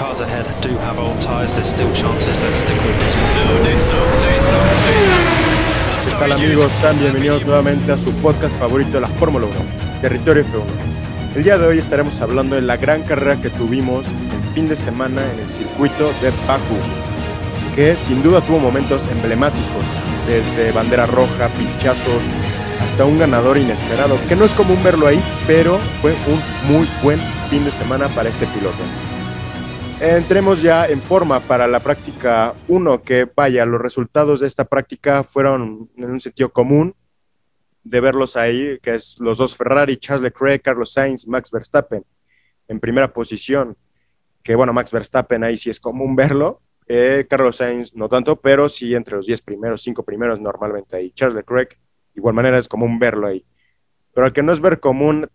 cars ahead do have old tyres. There's still chances. Let's stick with this ¿Qué tal amigos? Sean bienvenidos nuevamente a su podcast favorito de la Fórmula 1, Territorio F1. El día de hoy estaremos hablando de la gran carrera que tuvimos el fin de semana en el circuito de Baku, que sin duda tuvo momentos emblemáticos, desde bandera roja, pinchazos, hasta un ganador inesperado, que no es común verlo ahí, pero fue un muy buen fin de semana para este piloto. Entremos ya en forma para la práctica 1, que vaya, los resultados de esta práctica fueron en un sentido común de verlos ahí, que es los dos Ferrari, Charles Leclerc, Carlos Sainz Max Verstappen en primera posición, que bueno, Max Verstappen ahí sí es común verlo, eh, Carlos Sainz no tanto, pero sí entre los 10 primeros, 5 primeros normalmente ahí. Charles Leclerc igual manera es común verlo ahí. Pero al que no es ver común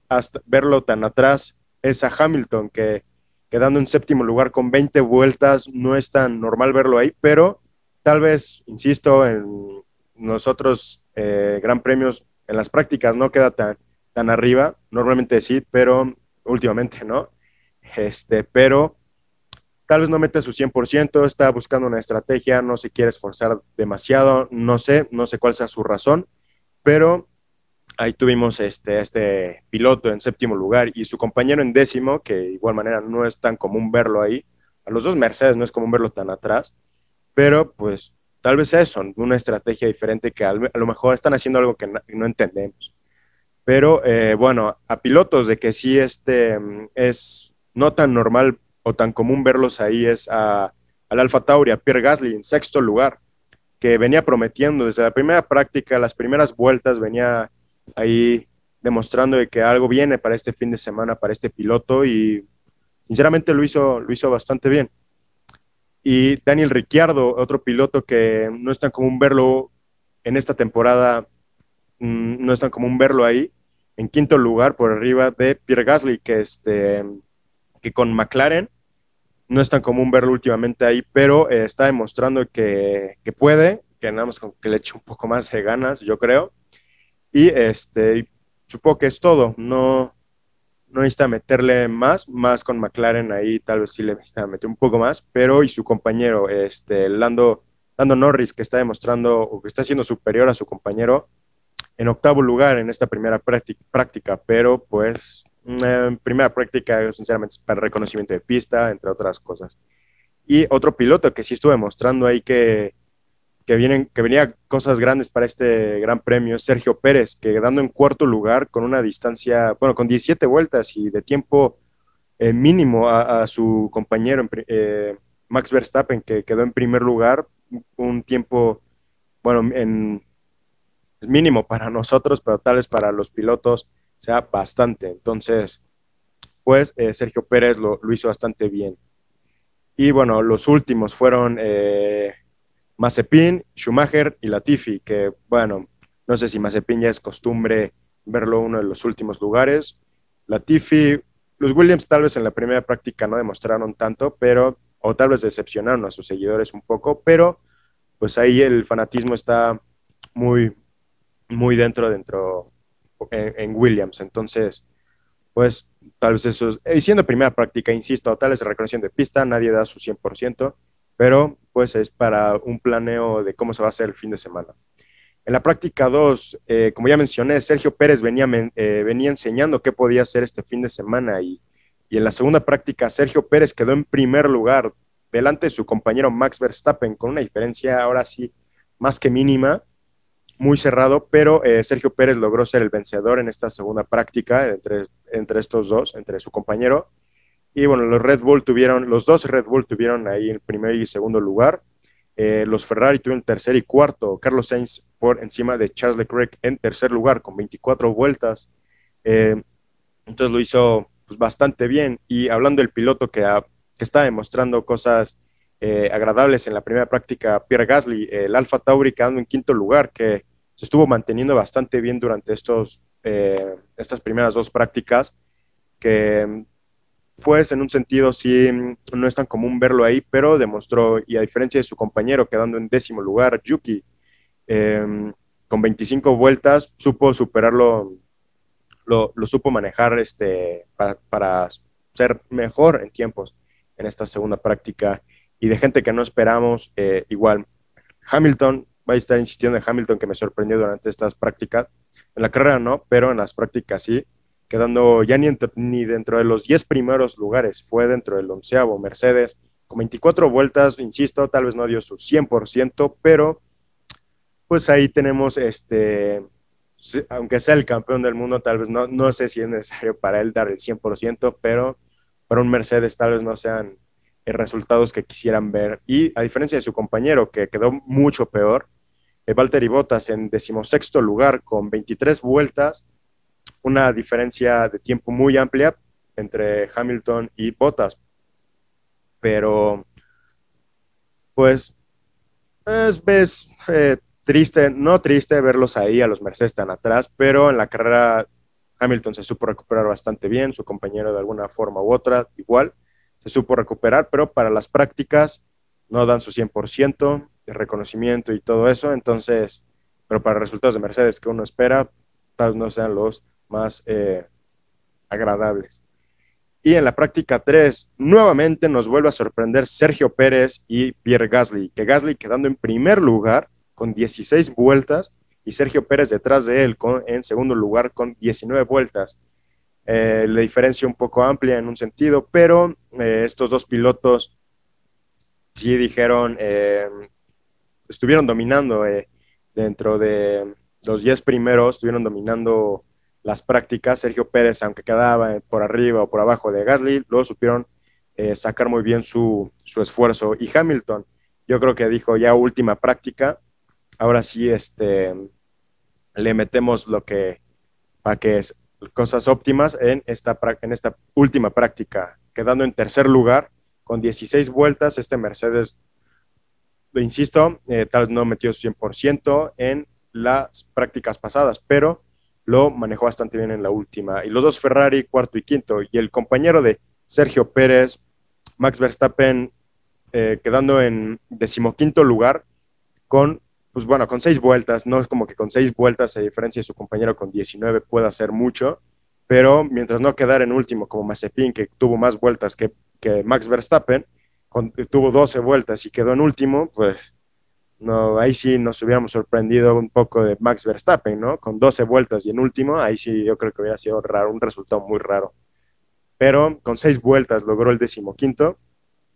verlo tan atrás es a Hamilton, que quedando en séptimo lugar con 20 vueltas, no es tan normal verlo ahí, pero tal vez, insisto, en nosotros eh, gran premios, en las prácticas no queda tan, tan arriba, normalmente sí, pero últimamente no. Este, pero tal vez no mete su 100%, está buscando una estrategia, no se quiere esforzar demasiado, no sé, no sé cuál sea su razón, pero ahí tuvimos este, este piloto en séptimo lugar y su compañero en décimo, que de igual manera no es tan común verlo ahí. A los dos Mercedes no es común verlo tan atrás, pero pues tal vez eso, una estrategia diferente que a lo mejor están haciendo algo que no, entendemos. Pero eh, bueno, a pilotos de que sí este es no tan normal o tan común verlos ahí es a, al Alfa Tauri, a Pierre Gasly en sexto lugar que venía prometiendo desde la primera práctica, las primeras vueltas, venía ahí demostrando de que algo viene para este fin de semana, para este piloto y sinceramente lo hizo, lo hizo bastante bien. Y Daniel Ricciardo, otro piloto que no es tan común verlo en esta temporada, mm, no es tan común verlo ahí, en quinto lugar por arriba de Pierre Gasly, que, este, que con McLaren no es tan común verlo últimamente ahí, pero eh, está demostrando que, puede, que nada más con que le eche un poco más de ganas, yo creo. Y este, supongo que es todo. No, no necesita meterle más, más con McLaren ahí, tal vez sí le necesita meter un poco más, pero y su compañero, este, Lando, Lando Norris, que está demostrando o que está siendo superior a su compañero en octavo lugar en esta primera práctica, pero pues primera práctica, sinceramente, es para reconocimiento de pista, entre otras cosas. Y otro piloto que sí estuve mostrando ahí que, que, vienen, que venía cosas grandes para este gran premio Sergio Pérez, que dando en cuarto lugar con una distancia, bueno, con 17 vueltas y de tiempo eh, mínimo a, su compañero eh, Max Verstappen, que quedó en primer lugar, un tiempo, bueno, en mínimo para nosotros, pero tal vez para los pilotos sea bastante. Entonces, pues eh, Sergio Pérez lo, hizo bastante bien. Y bueno, los últimos fueron Mazepin, Schumacher y Latifi, que bueno, no sé si Mazepin ya es costumbre verlo uno de los últimos lugares. Latifi, los Williams tal vez en la primera práctica no demostraron tanto, pero, o tal vez decepcionaron a sus seguidores un poco, pero pues ahí el fanatismo está muy, muy dentro, dentro en, Williams. Entonces, pues tal vez eso, y siendo primera práctica, insisto, tal vez reconoción de pista, nadie da su 100%, pero pues es para un planeo de cómo se va a hacer el fin de semana. En la práctica 2, eh, como ya mencioné, Sergio Pérez venía, eh, venía enseñando qué podía hacer este fin de semana y, y en la segunda práctica Sergio Pérez quedó en primer lugar delante de su compañero Max Verstappen con una diferencia ahora sí más que mínima muy cerrado, pero eh, Sergio Pérez logró ser el vencedor en esta segunda práctica entre, entre estos dos, entre su compañero. Y bueno, los Red Bull tuvieron, los dos Red Bull tuvieron ahí el primer y segundo lugar. Eh, los Ferrari tuvieron tercer y cuarto. Carlos Sainz por encima de Charles Leclerc en tercer lugar con 24 vueltas. Eh, entonces lo hizo pues, bastante bien. Y hablando del piloto que, está demostrando cosas eh, agradables en la primera práctica Pierre Gasly, el Alfa Tauri quedando en quinto lugar, que se estuvo manteniendo bastante bien durante estos, estas primeras dos prácticas, que pues en un sentido sí no es tan común verlo ahí, pero demostró, y a diferencia de su compañero quedando en décimo lugar, Yuki, em, con 25 vueltas, supo superarlo, lo, supo manejar este, para, para ser mejor en tiempos en esta segunda práctica. Y de gente que no esperamos, eh, igual Hamilton, va a estar insistiendo en Hamilton que me sorprendió durante estas prácticas, en la carrera no, pero en las prácticas sí, quedando ya ni, ni dentro de los 10 primeros lugares, fue dentro del onceavo Mercedes, con 24 vueltas, insisto, tal vez no dio su 100%, pero pues ahí tenemos este, aunque sea el campeón del mundo, tal vez no, no sé si es necesario para él dar el 100%, pero para un Mercedes tal vez no sean eh, resultados que quisieran ver. Y a diferencia de su compañero, que quedó mucho peor, eh, Valtteri Bottas en decimosexto lugar con 23 vueltas, una diferencia de tiempo muy amplia entre Hamilton y Bottas. Pero, pues, es, ves eh, triste, no triste verlos ahí a los Mercedes tan atrás, pero en la carrera Hamilton se supo recuperar bastante bien, su compañero de alguna forma u otra igual se supo recuperar, pero para las prácticas no dan su 100% de reconocimiento y todo eso, entonces, pero para resultados de Mercedes que uno espera, tal no sean los más eh, agradables. Y en la práctica 3, nuevamente nos vuelve a sorprender Sergio Pérez y Pierre Gasly, que Gasly quedando en primer lugar con 16 vueltas y Sergio Pérez detrás de él con, en segundo lugar con 19 vueltas. Eh, la diferencia un poco amplia en un sentido, pero eh, estos dos pilotos sí dijeron, estuvieron dominando dentro de los 10 primeros, estuvieron dominando las prácticas. Sergio Pérez, aunque quedaba por arriba o por abajo de Gasly, luego supieron sacar muy bien su, su esfuerzo. Y Hamilton, yo creo que dijo ya última práctica, ahora sí este, le metemos lo que, para que es cosas óptimas en esta, en esta última práctica, quedando en tercer lugar con 16 vueltas. Este Mercedes, insisto, eh, tal vez no metió 100% en las prácticas pasadas, pero lo manejó bastante bien en la última. Y los dos Ferrari, cuarto y quinto, y el compañero de Sergio Pérez, Max Verstappen, eh, quedando en decimoquinto lugar con pues bueno, con seis vueltas, no es como que con seis vueltas, a diferencia de su compañero con 19, pueda hacer mucho, pero mientras no quedar en último como Mazepin, que tuvo más vueltas que, Max Verstappen, tuvo 12 vueltas y quedó en último, pues no, ahí sí nos hubiéramos sorprendido un poco de Max Verstappen, ¿no? Con 12 vueltas y en último, ahí sí yo creo que hubiera sido raro, un resultado muy raro. Pero con seis vueltas logró el decimoquinto.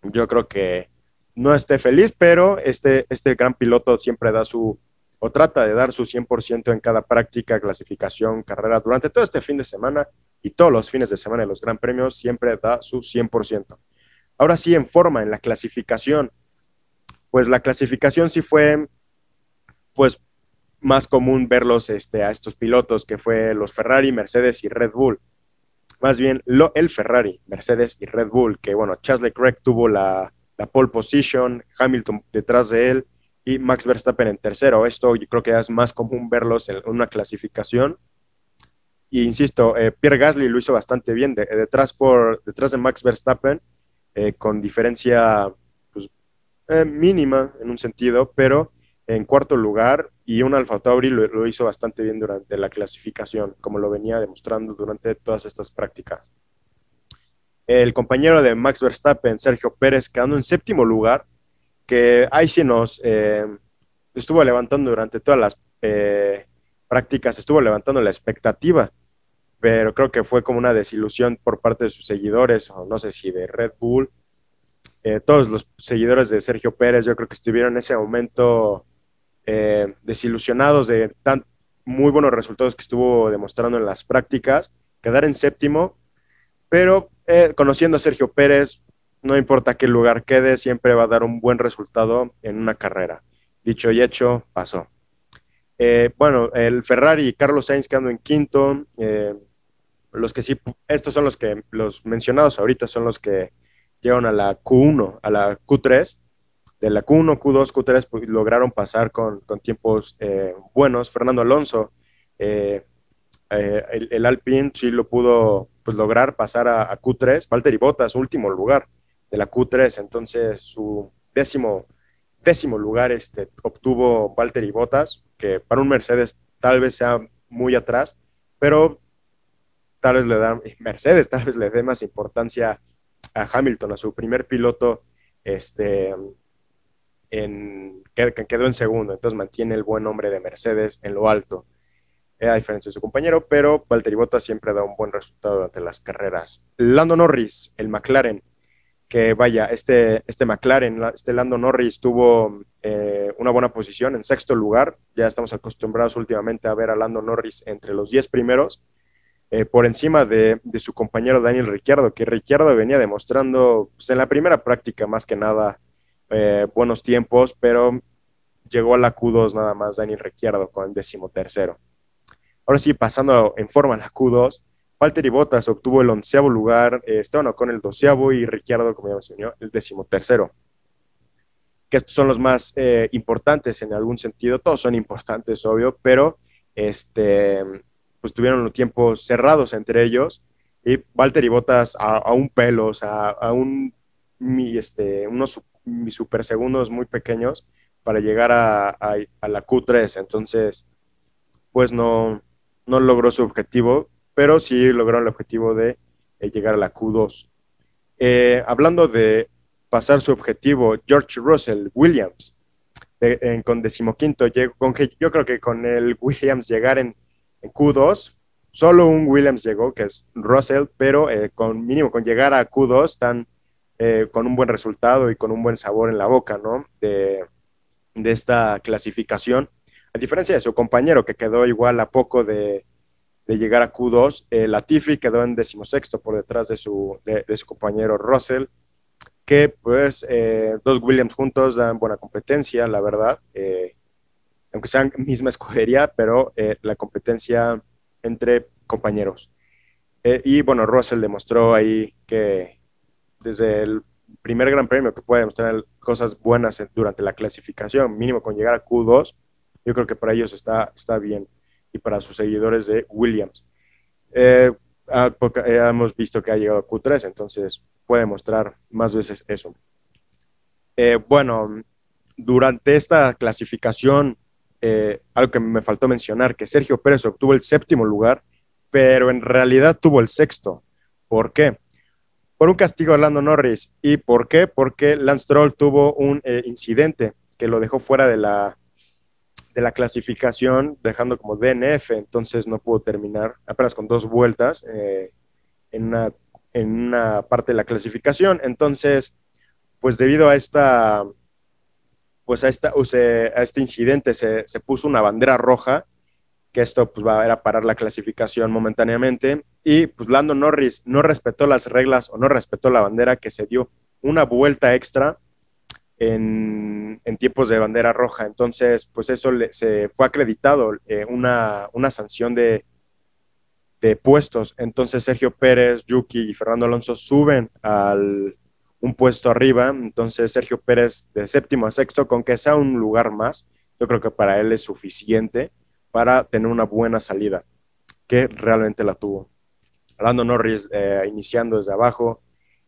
Yo creo que no esté feliz, pero este, este gran piloto siempre da su, o trata de dar su 100% en cada práctica, clasificación, carrera, durante todo este fin de semana y todos los fines de semana de los Gran Premios, siempre da su 100%. Ahora sí, en forma, en la clasificación, pues la clasificación sí fue, pues, más común verlos este, a estos pilotos, que fue los Ferrari, Mercedes y Red Bull. Más bien, lo, el Ferrari, Mercedes y Red Bull, que bueno, Charles Leclerc tuvo la, la pole position, Hamilton detrás de él y Max Verstappen en tercero. Esto yo creo que es más común verlos en una clasificación. Y insisto, eh, Pierre Gasly lo hizo bastante bien detrás, por, detrás de Max Verstappen, eh, con diferencia eh, mínima en un sentido, pero en cuarto lugar y un Alfa Tauri lo, hizo bastante bien durante la clasificación, como lo venía demostrando durante todas estas prácticas el compañero de Max Verstappen, Sergio Pérez, quedando en séptimo lugar, que ahí sí nos eh, estuvo levantando durante todas las eh, prácticas, estuvo levantando la expectativa, pero creo que fue como una desilusión por parte de sus seguidores, o no sé si de Red Bull. Eh, todos los seguidores de Sergio Pérez, yo creo que estuvieron en ese momento desilusionados de tan muy buenos resultados que estuvo demostrando en las prácticas. Quedar en séptimo pero eh, conociendo a Sergio Pérez, no importa qué lugar quede, siempre va a dar un buen resultado en una carrera. Dicho y hecho, pasó. Eh, bueno, el Ferrari y Carlos Sainz quedando en quinto. Eh, los que sí, estos son los que, los mencionados ahorita son los que llegaron a la Q1, a la Q3. De la Q1, Q2, Q3 pues, lograron pasar con, tiempos buenos. Fernando Alonso, el, el Alpine sí lo pudo pues lograr pasar a, Q3. Valtteri Bottas, último lugar de la Q3, entonces su décimo, décimo lugar este, obtuvo Valtteri Bottas, que para un Mercedes tal vez sea muy atrás, pero tal vez le dan, Mercedes tal vez le dé más importancia a Hamilton, a su primer piloto, este, en, que, quedó en segundo, entonces mantiene el buen nombre de Mercedes en lo alto, eh, a diferencia de su compañero, pero Valtteri Bottas siempre da un buen resultado durante las carreras. Lando Norris, el McLaren, que vaya, este, este McLaren, este Lando Norris tuvo eh, una buena posición en sexto lugar, ya estamos acostumbrados últimamente a ver a Lando Norris entre los 10 primeros, eh, por encima de, su compañero Daniel Ricciardo, que Ricciardo venía demostrando pues, en la primera práctica más que nada eh, buenos tiempos, pero llegó a la Q2 nada más Daniel Ricciardo con el décimo tercero. Ahora sí, pasando en forma a la Q2, Valtteri Bottas obtuvo el onceavo lugar, eh, Esteban con el doceavo y Ricciardo, como ya mencionó, el décimo tercero. Que estos son los más eh, importantes en algún sentido, todos son importantes, obvio, pero este, pues tuvieron los tiempos cerrados entre ellos y Valtteri Bottas a, un pelo, o sea, a un, este, unos super segundos muy pequeños para llegar a, la Q3. Entonces, pues no, no logró su objetivo, pero sí logró el objetivo de eh, llegar a la Q2. Eh, hablando de pasar su objetivo, George Russell Williams, con decimoquinto, con que, yo creo que con el Williams llegar en en Q2. Solo un Williams llegó, que es Russell, pero eh, con mínimo con llegar a Q2 están eh, con un buen resultado y con un buen sabor en la boca, ¿no? De, esta clasificación. A diferencia de su compañero, que quedó igual a poco de, llegar a Q2, eh, Latifi quedó en decimosexto por detrás de su, de, su compañero Russell, que pues dos Williams juntos dan buena competencia, la verdad aunque sean misma escudería, pero eh, la competencia entre compañeros. Eh, y bueno, Russell demostró ahí que desde el primer Gran Premio que puede demostrar cosas buenas durante la clasificación, mínimo con llegar a Q2, yo creo que para ellos está, está bien y para sus seguidores de Williams. Eh, ah, hemos visto que ha llegado a Q3, entonces puede mostrar más veces eso. bueno, durante esta clasificación eh, algo que me faltó mencionar, que Sergio Pérez obtuvo el séptimo lugar, pero en realidad tuvo el sexto. ¿Por qué? Por un castigo a Lando Norris. ¿Y por qué? Porque Lance Stroll tuvo un eh, incidente que lo dejó fuera de la, de la clasificación, dejando como DNF, entonces no pudo terminar apenas con dos vueltas eh, en, una, en una parte de la clasificación. Entonces, pues debido a esta pues a, esta, a este incidente se, puso una bandera roja, que esto pues va a parar la clasificación momentáneamente, y pues Lando Norris no respetó las reglas o no respetó la bandera que se dio una vuelta extra en, tiempos de bandera roja. Entonces, pues eso se fue acreditado eh, una, sanción de, de puestos. Entonces Sergio Pérez, Yuki y Fernando Alonso suben al, un puesto arriba. Entonces, Sergio Pérez de séptimo a sexto, con que sea un lugar más, yo creo que para él es suficiente para tener una buena salida, que realmente la tuvo. Lando Norris eh, iniciando desde abajo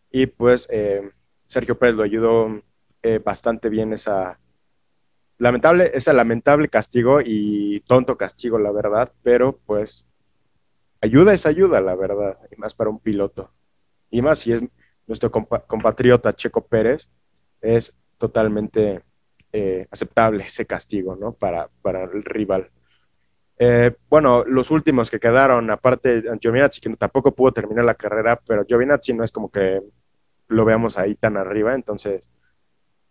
y pues eh, Sergio Pérez lo ayudó eh, bastante bien esa lamentable, esa lamentable castigo y tonto castigo, la verdad, pero pues ayuda es ayuda, la verdad, y más para un piloto. Y más si es nuestro compatriota Checo Pérez, es totalmente eh, aceptable ese castigo ¿no? para, para el rival. Eh, bueno, los últimos que quedaron, aparte Giovinazzi, que tampoco pudo terminar la carrera, pero Giovinazzi no es como que lo veamos ahí tan arriba, entonces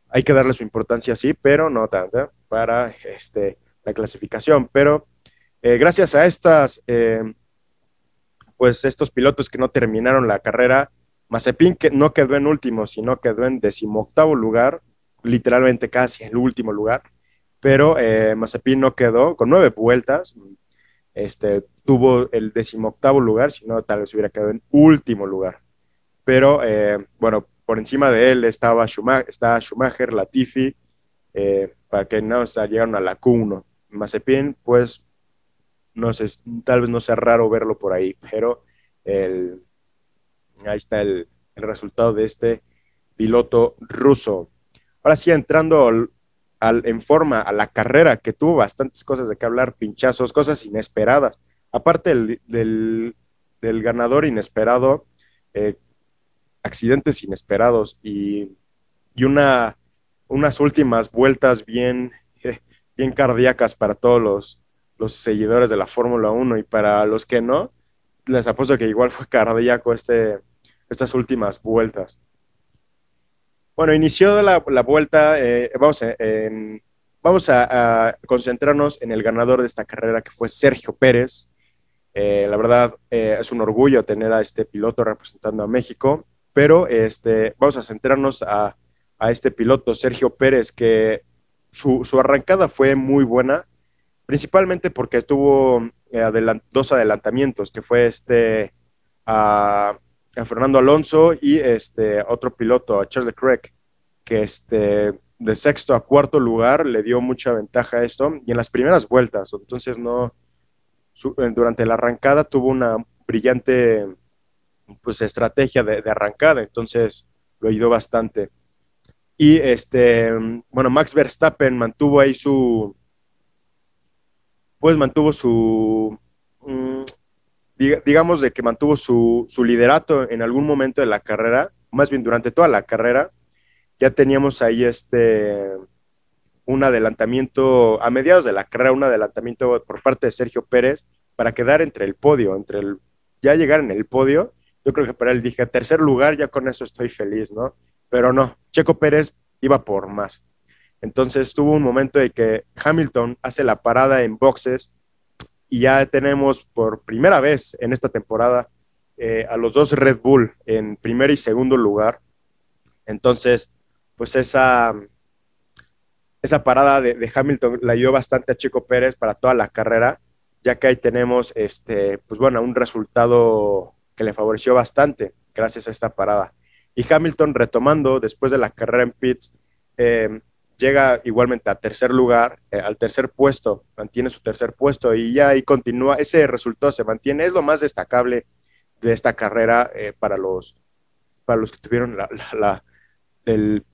hay que darle su importancia, sí, pero no tanto para este, la clasificación. Pero eh, gracias a estas, pues estos pilotos que no terminaron la carrera, Mazepin que no quedó en último, sino quedó en decimoctavo lugar, literalmente casi el último lugar, pero eh, Mazepin no quedó con nueve vueltas, este, tuvo el decimoctavo lugar, si no tal vez hubiera quedado en último lugar. Pero eh, bueno, por encima de él estaba Schumacher, Schumacher Latifi, eh, para que no se llegaron a la Q1. Mazepin, pues, no sé, tal vez no sea raro verlo por ahí, pero el, Ahí está el, resultado de este piloto ruso. Ahora sí, entrando en forma a la carrera, que tuvo bastantes cosas de qué hablar, pinchazos, cosas inesperadas. Aparte del, ganador inesperado, eh, accidentes inesperados y, una, unas últimas vueltas bien, bien cardíacas para todos los, los seguidores de la Fórmula 1 y para los que no, les apuesto que igual fue cardíaco este, estas últimas vueltas. Bueno, inició la, vuelta, eh, vamos, vamos a, concentrarnos en el ganador de esta carrera que fue Sergio Pérez. Eh, la verdad eh, es un orgullo tener a este piloto representando a México, pero este, vamos a centrarnos a, este piloto, Sergio Pérez, que su, arrancada fue muy buena, principalmente porque tuvo dos adelantamientos, que fue este a, Fernando Alonso y este otro piloto, a Charles Leclerc, que este de sexto a cuarto lugar le dio mucha ventaja a esto y en las primeras vueltas, entonces no durante la arrancada tuvo una brillante pues estrategia de, arrancada, entonces lo ayudó bastante. Y este, bueno, Max Verstappen mantuvo ahí su, pues mantuvo su, mm, digamos de que mantuvo su, su, liderato en algún momento de la carrera, más bien durante toda la carrera, ya teníamos ahí este, un adelantamiento, a mediados de la carrera, un adelantamiento por parte de Sergio Pérez para quedar entre el podio, entre el, ya llegar en el podio, yo creo que para él dije, tercer lugar, ya con eso estoy feliz, ¿no? Pero no, Checo Pérez iba por más. Entonces tuvo un momento de que Hamilton hace la parada en boxes y ya tenemos por primera vez en esta temporada eh, a los dos Red Bull en primer y segundo lugar. Entonces, pues esa, esa parada de, Hamilton la ayudó bastante a Chico Pérez para toda la carrera, ya que ahí tenemos, este, pues bueno, un resultado que le favoreció bastante gracias a esta parada. Y Hamilton retomando después de la carrera en pits, eh, llega igualmente a tercer lugar, eh, al tercer puesto, mantiene su tercer puesto y ya ahí continúa, ese resultado se mantiene, es lo más destacable de esta carrera eh, para, los, para los que tuvieron la, el,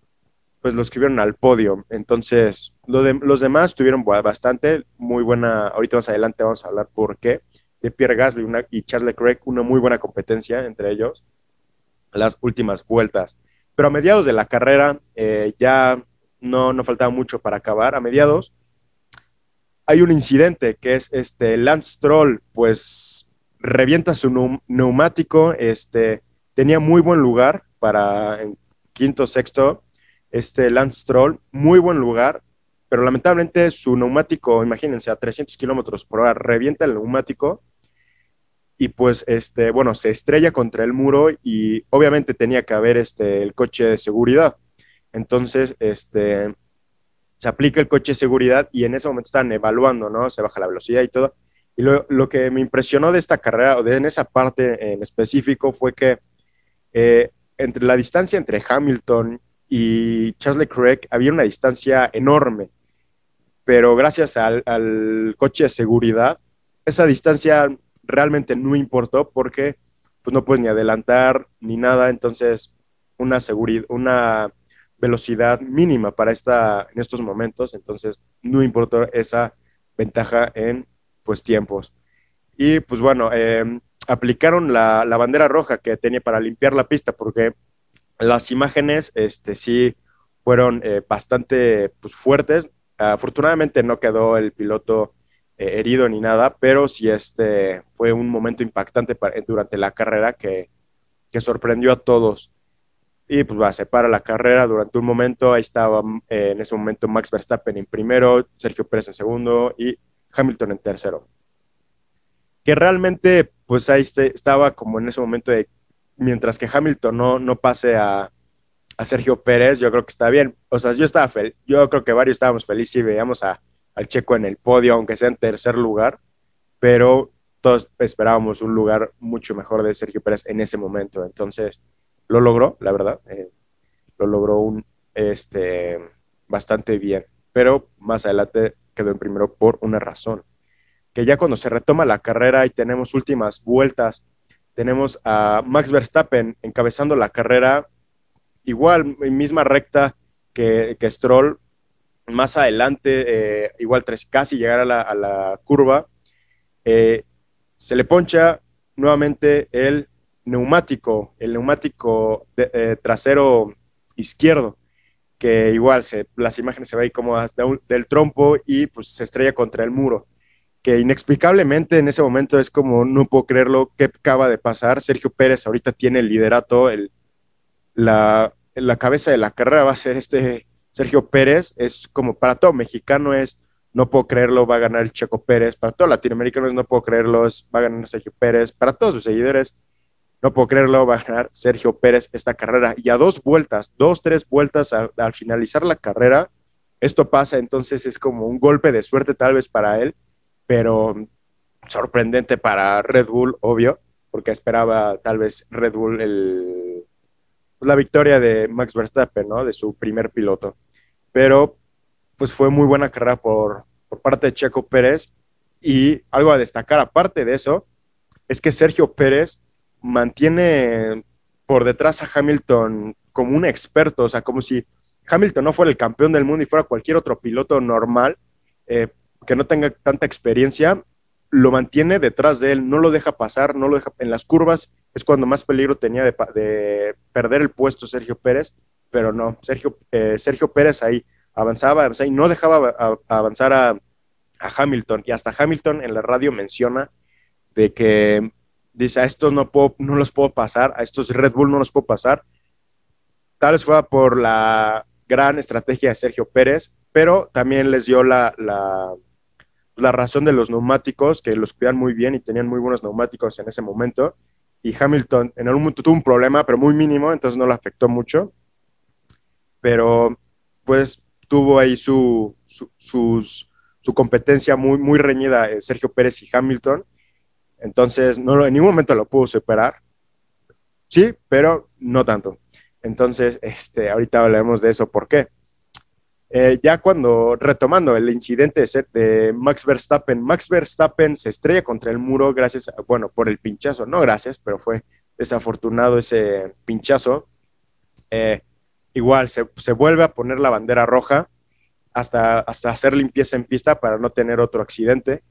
pues los que vieron al podio. Entonces, lo los demás tuvieron bastante, muy buena, ahorita más adelante vamos a hablar por qué, de Pierre Gasly y Charles Leclerc, una muy buena competencia entre ellos, las últimas vueltas. Pero a mediados de la carrera, eh, ya no, no faltaba mucho para acabar. A mediados hay un incidente que es este Lance Stroll, pues revienta su neumático, este, tenía muy buen lugar para en quinto, sexto, este Lance Stroll, muy buen lugar, pero lamentablemente su neumático, imagínense, a 300 kilómetros por hora, revienta el neumático y pues, este, bueno, se estrella contra el muro y obviamente tenía que haber este, el coche de seguridad. Entonces, este, se aplica el coche de seguridad y en ese momento están evaluando, ¿no? Se baja la velocidad y todo. Y lo, que me impresionó de esta carrera, o de en esa parte en específico, fue que eh, entre la distancia entre Hamilton y Charles Leclerc había una distancia enorme, pero gracias al, al coche de seguridad, esa distancia realmente no importó porque pues no puedes ni adelantar ni nada, entonces una seguridad, una velocidad mínima para esta, en estos momentos, entonces no importó esa ventaja en pues tiempos. Y pues bueno, em, aplicaron la, bandera roja que tenía para limpiar la pista porque las imágenes este, sí fueron eh, bastante pues, fuertes. Afortunadamente no quedó el piloto eh, herido ni nada, pero sí este, fue un momento impactante durante la carrera que, que sorprendió a todos y pues va, se para la carrera durante un momento, ahí estaba eh, en ese momento Max Verstappen en primero, Sergio Pérez en segundo y Hamilton en tercero. Que realmente pues ahí este, estaba como en ese momento de, mientras que Hamilton no, no pase a, a Sergio Pérez, yo creo que está bien. O sea, yo estaba feliz, yo creo que varios estábamos felices y veíamos a, al Checo en el podio, aunque sea en tercer lugar, pero todos esperábamos un lugar mucho mejor de Sergio Pérez en ese momento. Entonces, lo logró, la verdad, eh, lo logró un, este, bastante bien, pero más adelante quedó en primero por una razón, que ya cuando se retoma la carrera y tenemos últimas vueltas, tenemos a Max Verstappen encabezando la carrera, igual, misma recta que, que Stroll, más adelante, eh, igual casi llegar a la, curva, eh, se le poncha nuevamente el neumático, el neumático eh, trasero izquierdo, que igual se, las imágenes se ve ahí como del trompo y pues se estrella contra el muro, que inexplicablemente en ese momento es como, no puedo creerlo, ¿qué acaba de pasar? Sergio Pérez ahorita tiene el liderato, el, la, la cabeza de la carrera va a ser este Sergio Pérez, es como para todo mexicano es, no puedo creerlo, va a ganar el Checo Pérez, para todo latinoamericano es, no puedo creerlo, va a ganar Sergio Pérez, para todos sus seguidores, no puedo creerlo, va a ganar Sergio Pérez esta carrera. Y a dos vueltas, dos, tres vueltas al finalizar la carrera, esto pasa, entonces es como un golpe de suerte tal vez para él, pero sorprendente para Red Bull, obvio, porque esperaba tal vez Red Bull el, la victoria de Max Verstappen, ¿no? De su primer piloto. Pero pues fue muy buena carrera por, por parte de Checo Pérez y algo a destacar aparte de eso es que Sergio Pérez mantiene por detrás a Hamilton como un experto, o sea, como si Hamilton no fuera el campeón del mundo y fuera cualquier otro piloto normal eh, que no tenga tanta experiencia, lo mantiene detrás de él, no lo deja pasar, no lo deja en las curvas, es cuando más peligro tenía de, perder el puesto Sergio Pérez, pero no, Sergio, eh, Sergio Pérez ahí avanzaba, y no dejaba avanzar a, a Hamilton, y hasta Hamilton en la radio menciona de que dice, a estos no, puedo, no los puedo pasar, a estos Red Bull no los puedo pasar. Tal vez fue por la gran estrategia de Sergio Pérez, pero también les dio la, la, la, razón de los neumáticos, que los cuidan muy bien y tenían muy buenos neumáticos en ese momento. Y Hamilton en algún momento tuvo un problema, pero muy mínimo, entonces no le afectó mucho. Pero pues tuvo ahí su, su, su competencia muy, muy reñida eh, Sergio Pérez y Hamilton entonces, no, en ningún momento lo pudo superar. Sí, pero no tanto. Entonces, este, ahorita hablaremos de eso. ¿Por qué? Eh, ya cuando, retomando el incidente de, Max Verstappen, Max Verstappen se estrella contra el muro gracias, bueno, por el pinchazo, no gracias, pero fue desafortunado ese pinchazo. Eh, igual se, se, vuelve a poner la bandera roja hasta, hasta hacer limpieza en pista para no tener otro accidente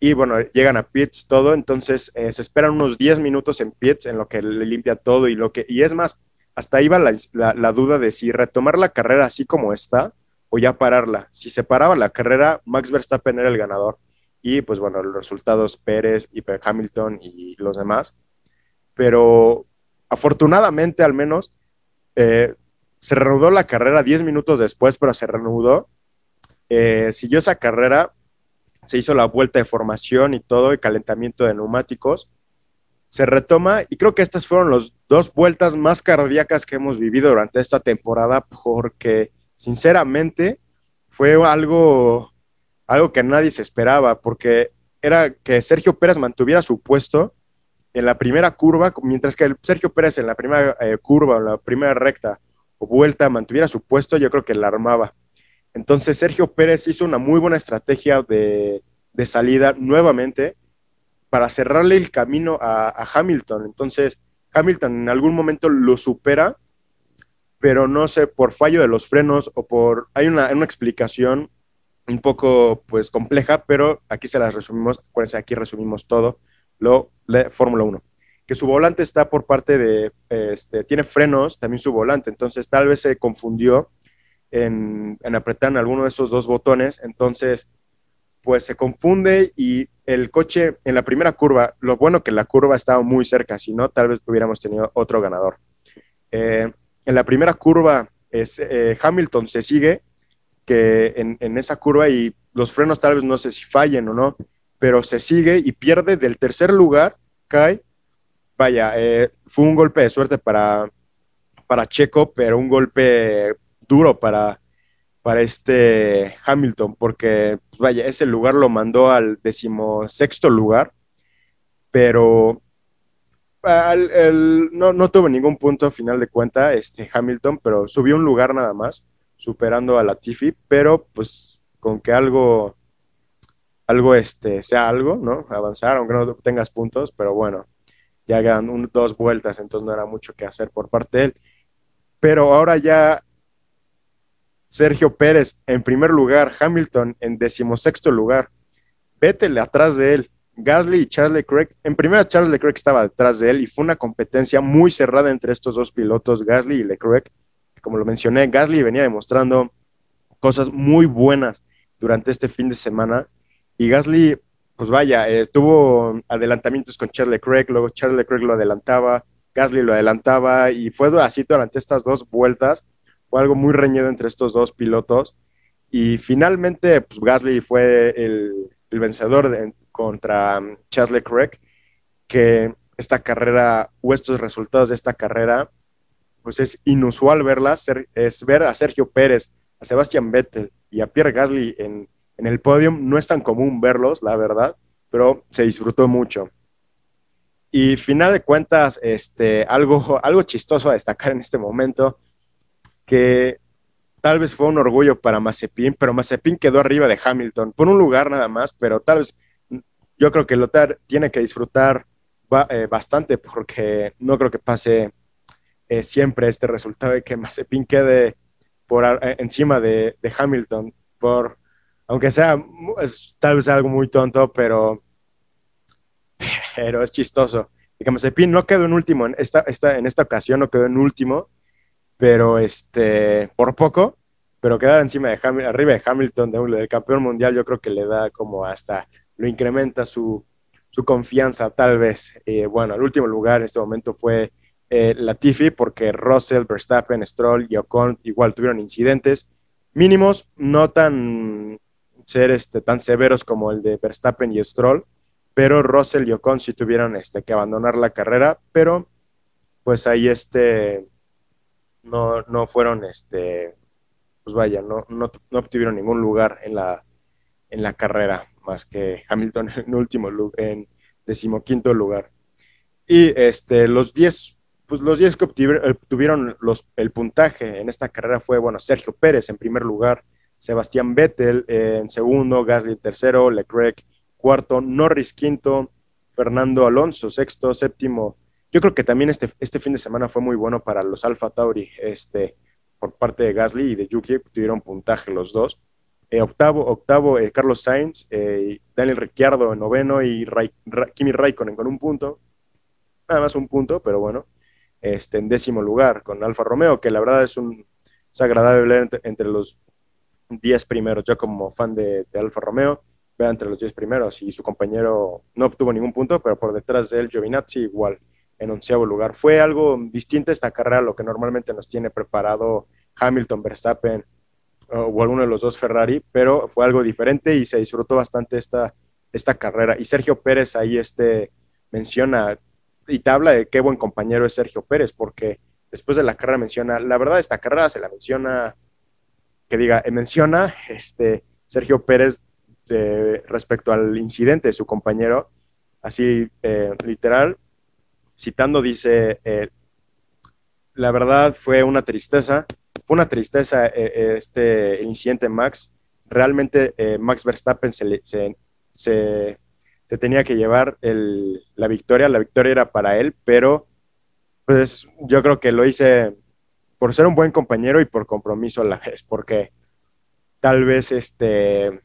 y bueno, llegan a pits todo, entonces eh, se esperan unos 10 minutos en pits en lo que le limpia todo y lo que, y es más, hasta va la, duda de si retomar la carrera así como está o ya pararla. Si se paraba la carrera, Max Verstappen era el ganador. Y pues bueno, los resultados Pérez y Hamilton y los demás. Pero afortunadamente al menos eh, se reanudó la carrera 10 minutos después, pero se reanudó. Eh, siguió esa carrera se hizo la vuelta de formación y todo, el calentamiento de neumáticos. Se retoma y creo que estas fueron las dos vueltas más cardíacas que hemos vivido durante esta temporada porque sinceramente fue algo, algo que nadie se esperaba porque era que Sergio Pérez mantuviera su puesto en la primera curva, mientras que el Sergio Pérez en la primera eh, curva, en la primera recta o vuelta mantuviera su puesto, yo creo que la armaba. Entonces Sergio Pérez hizo una muy buena estrategia de, salida nuevamente para cerrarle el camino a, Hamilton. Entonces Hamilton en algún momento lo supera, pero no sé, por fallo de los frenos o por... Hay una, explicación un poco pues compleja, pero aquí se las resumimos, acuérdense, aquí resumimos todo, lo de Fórmula 1. Que su volante está por parte de, este, tiene frenos, también su volante, entonces tal vez se confundió en, apretar en alguno de esos dos botones, entonces pues se confunde y el coche en la primera curva, lo bueno que la curva estaba muy cerca, si no, tal vez hubiéramos tenido otro ganador. Eh, en la primera curva es, eh, Hamilton se sigue, que en, esa curva y los frenos tal vez no sé si fallen o no, pero se sigue y pierde del tercer lugar, cae. Vaya, eh, fue un golpe de suerte para, para Checo, pero un golpe duro para, para este Hamilton, porque, pues, vaya, ese lugar lo mandó al decimosexto lugar, pero no, no tuvo ningún punto a final de cuenta este Hamilton, pero subió un lugar nada más, superando a la Tiffy, pero pues con que algo, algo este, sea algo, ¿no? Avanzar, aunque no tengas puntos, pero bueno, ya quedan dos vueltas, entonces no era mucho que hacer por parte de él. Pero ahora ya Sergio Pérez en primer lugar, Hamilton en decimosexto lugar, Vettel atrás de él Gasly y Charles Leclerc, en primera Charles Leclerc estaba detrás de él y fue una competencia muy cerrada entre estos dos pilotos, Gasly y Leclerc. Como lo mencioné, Gasly venía demostrando cosas muy buenas durante este fin de semana y Gasly, pues vaya, eh, tuvo adelantamientos con Charles Leclerc, luego Charles Leclerc lo adelantaba, Gasly lo adelantaba y fue así durante estas dos vueltas. Fue algo muy reñido entre estos dos pilotos y finalmente, pues Gasly fue el, vencedor contra um, Charles Leclerc, que esta carrera o estos resultados de esta carrera, pues es inusual verlas, es ver a Sergio Pérez, a Sebastián Vettel y a Pierre Gasly en, en el podio, no es tan común verlos, la verdad, pero se disfrutó mucho. Y final de cuentas, este, algo, algo chistoso a destacar en este momento, que tal vez fue un orgullo para Mazepin, pero Mazepin quedó arriba de Hamilton por un lugar nada más, pero tal vez yo creo que Lothar tiene que disfrutar eh, bastante porque no creo que pase eh, siempre este resultado de que Mazepin quede por eh, encima de, Hamilton, por aunque sea tal vez algo muy tonto, pero, pero es chistoso. Y que Mazepin no quedó en último, en esta, esta, en esta ocasión no quedó en último, pero este, por poco, pero quedar encima de arriba de Hamilton, del campeón mundial, yo creo que le da como hasta, lo incrementa su, su confianza, tal vez. Eh, bueno, el último lugar en este momento fue eh, Latifi, porque Russell, Verstappen, Stroll y Ocon igual tuvieron incidentes mínimos, no tan ser este, tan severos como el de Verstappen y Stroll, pero Russell y Ocon sí tuvieron este, que abandonar la carrera, pero pues ahí este, no, no fueron, este, pues vaya, no, no, no, obtuvieron ningún lugar en la, en la carrera, más que Hamilton en último en decimoquinto lugar. Y este, los 10 pues los 10 que obtuvieron los, el puntaje en esta carrera fue, bueno, Sergio Pérez en primer lugar, Sebastián Vettel en segundo, Gasly tercero, Leclerc cuarto, Norris quinto, Fernando Alonso sexto, séptimo yo creo que también este, este fin de semana fue muy bueno para los Alfa Tauri, este, por parte de Gasly y de Yuki, tuvieron puntaje los dos. Eh, octavo, octavo eh, Carlos Sainz, eh, Daniel Ricciardo en noveno y Kimi Raikkonen con un punto. Nada más un punto, pero bueno. Este, en décimo lugar con Alfa Romeo, que la verdad es un es agradable entre, los diez primeros. Yo como fan de, de Alfa Romeo, veo entre los diez primeros y su compañero no obtuvo ningún punto, pero por detrás de él Giovinazzi igual en onceavo lugar. Fue algo distinto esta carrera a lo que normalmente nos tiene preparado Hamilton, Verstappen o alguno de los dos Ferrari, pero fue algo diferente y se disfrutó bastante esta, esta carrera. Y Sergio Pérez ahí este, menciona y te habla de qué buen compañero es Sergio Pérez, porque después de la carrera menciona, la verdad esta carrera se la menciona, que diga, eh, menciona este, Sergio Pérez respecto al incidente de su compañero, así eh, literal, citando, dice, eh, la verdad fue una tristeza, fue una tristeza eh, eh, este incidente Max. Realmente Max Verstappen se, se, tenía que llevar la victoria, la victoria era para él, pero pues yo creo que lo hice por ser un buen compañero y por compromiso a la vez, porque tal vez este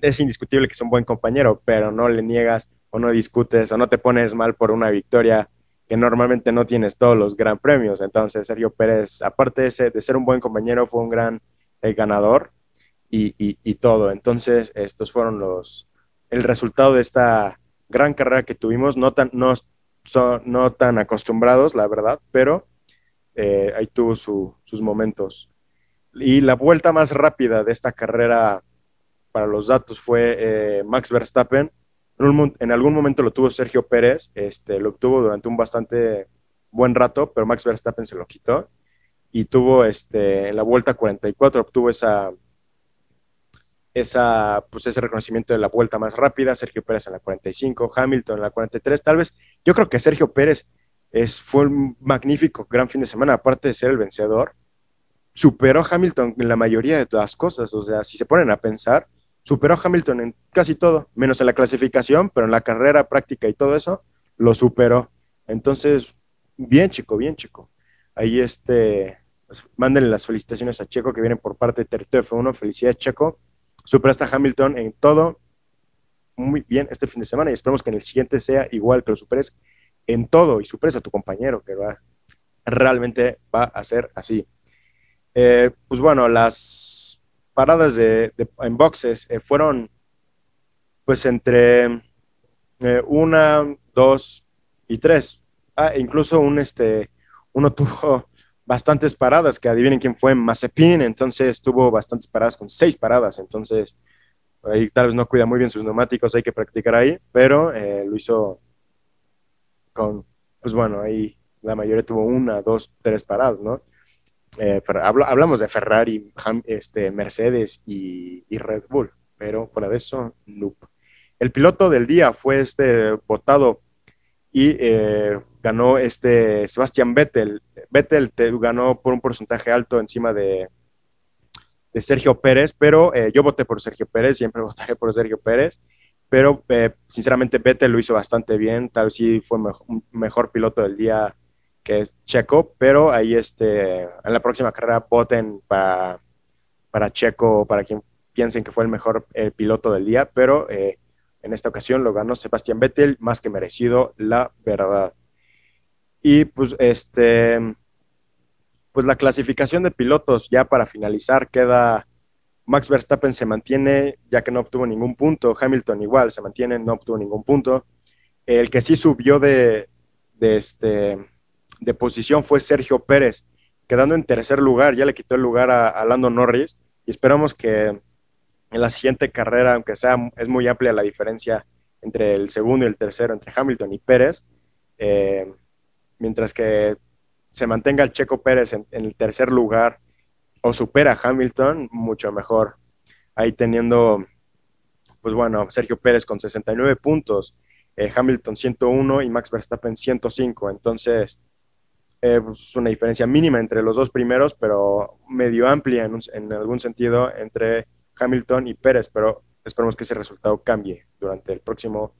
es indiscutible que es un buen compañero, pero no le niegas o no discutes o no te pones mal por una victoria que normalmente no tienes todos los gran premios. Entonces, Sergio Pérez, aparte de, ser un buen compañero, fue un gran eh, ganador y, todo. Entonces, estos fueron los, el resultado de esta gran carrera que tuvimos, no tan, no, no tan acostumbrados, la verdad, pero eh, ahí tuvo sus momentos. Y la vuelta más rápida de esta carrera para los datos fue eh, Max Verstappen, en, algún momento lo tuvo Sergio Pérez, este, lo obtuvo durante un bastante buen rato, pero Max Verstappen se lo quitó y tuvo este, en la vuelta 44, obtuvo esa, esa, pues ese reconocimiento de la vuelta más rápida, Sergio Pérez en la 45, Hamilton en la 43, tal vez, yo creo que Sergio Pérez fue un magnífico gran fin de semana, aparte de ser el vencedor, superó a Hamilton en la mayoría de las cosas, o sea, si se ponen a pensar, superó a Hamilton en casi todo, menos en la clasificación, pero en la carrera práctica y todo eso, lo superó. Entonces, bien chico, bien chico. Ahí este, pues, mándenle las felicitaciones a Checo que vienen por parte de Territorio F1. Felicidades, Checo. Superaste a Hamilton en todo. muy bien este fin de semana y esperemos que en el siguiente sea igual, que lo superes en todo y superes a tu compañero, que va, realmente va a ser así. Eh, pues bueno, las paradas de, en boxes eh, fueron pues entre eh, una, dos y tres. Ah, incluso un este, uno tuvo bastantes paradas, que adivinen quién fue, Mazepin, entonces tuvo bastantes paradas con seis paradas, entonces ahí tal vez no cuida muy bien sus neumáticos, hay que practicar ahí, pero eh, lo hizo con, pues bueno, ahí la mayoría tuvo una, dos, tres paradas, ¿no? Eh, hablamos de Ferrari, este, Mercedes y, Red Bull, pero fuera de eso, nope. El piloto del día fue este votado y eh, ganó este Sebastián Vettel. Vettel ganó por un porcentaje alto encima de, Sergio Pérez, pero eh, yo voté por Sergio Pérez, siempre votaré por Sergio Pérez, pero eh, sinceramente Vettel lo hizo bastante bien, tal vez sí fue un mejor piloto del día que es Checo, pero ahí este, en la próxima carrera voten para, para Checo, para quien piensen que fue el mejor piloto del día, pero en esta ocasión lo ganó Sebastián Vettel, más que merecido, la verdad. Y pues este, pues la clasificación de pilotos ya para finalizar queda Max Verstappen se mantiene ya que no obtuvo ningún punto, Hamilton igual se mantiene, no obtuvo ningún punto. El que sí subió de, este, de posición fue Sergio Pérez, quedando en tercer lugar, ya le quitó el lugar a, a Lando Norris y esperamos que en la siguiente carrera, aunque sea es muy amplia la diferencia entre el segundo y el tercero, entre Hamilton y Pérez, eh, mientras que se mantenga el Checo Pérez en, el tercer lugar o supera a Hamilton, mucho mejor. Ahí teniendo, pues bueno, Sergio Pérez con 69 puntos, eh, Hamilton 101 y Max Verstappen 105. Entonces, eh, pues una diferencia mínima entre los dos primeros, pero medio amplia en, en, algún sentido entre Hamilton y Pérez, pero esperemos que ese resultado cambie durante el próximo,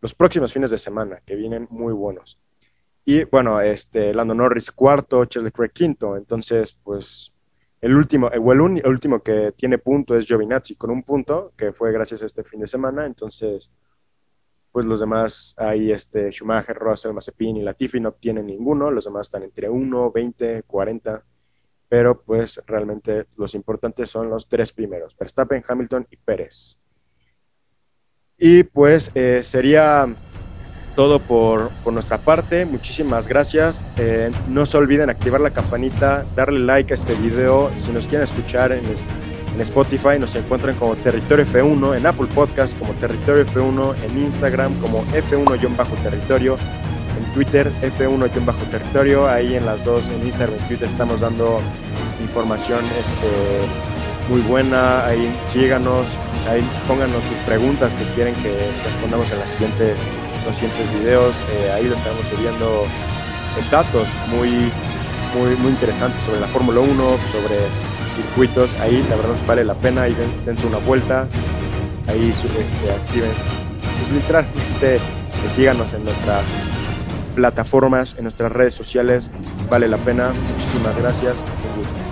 los próximos fines de semana, que vienen muy buenos. Y bueno, este, Lando Norris cuarto, Charles Leclerc quinto. Entonces, pues el último, el, el, último que tiene punto es Giovinazzi con un punto, que fue gracias a este fin de semana. Entonces, pues los demás, ahí este, Schumacher, Russell, Mazepin y Latifi no tienen ninguno. Los demás están entre 1, 20, 40. Pero pues realmente los importantes son los tres primeros, Verstappen, Hamilton y Pérez. Y pues eh, sería todo por, nuestra parte. Muchísimas gracias. Eh, no se olviden activar la campanita, darle like a este video. Si nos quieren escuchar en, Spotify, nos encuentran como Territorio F1, en Apple Podcast como Territorio F1, en Instagram como F1-territorio, en Twitter F1-territorio. Ahí en las dos, en Instagram y Twitter, estamos dando información este, muy buena. Ahí síganos, ahí pónganos sus preguntas que quieren que respondamos en la siguiente los siguientes videos. Eh, ahí lo estamos subiendo datos muy, muy, muy interesantes sobre la Fórmula 1, sobre circuitos. Ahí la verdad vale la pena. Ahí dense una vuelta. Ahí este, activen. Pues literalmente síganos en nuestras plataformas, en nuestras redes sociales. Vale la pena. Muchísimas gracias. Un gusto.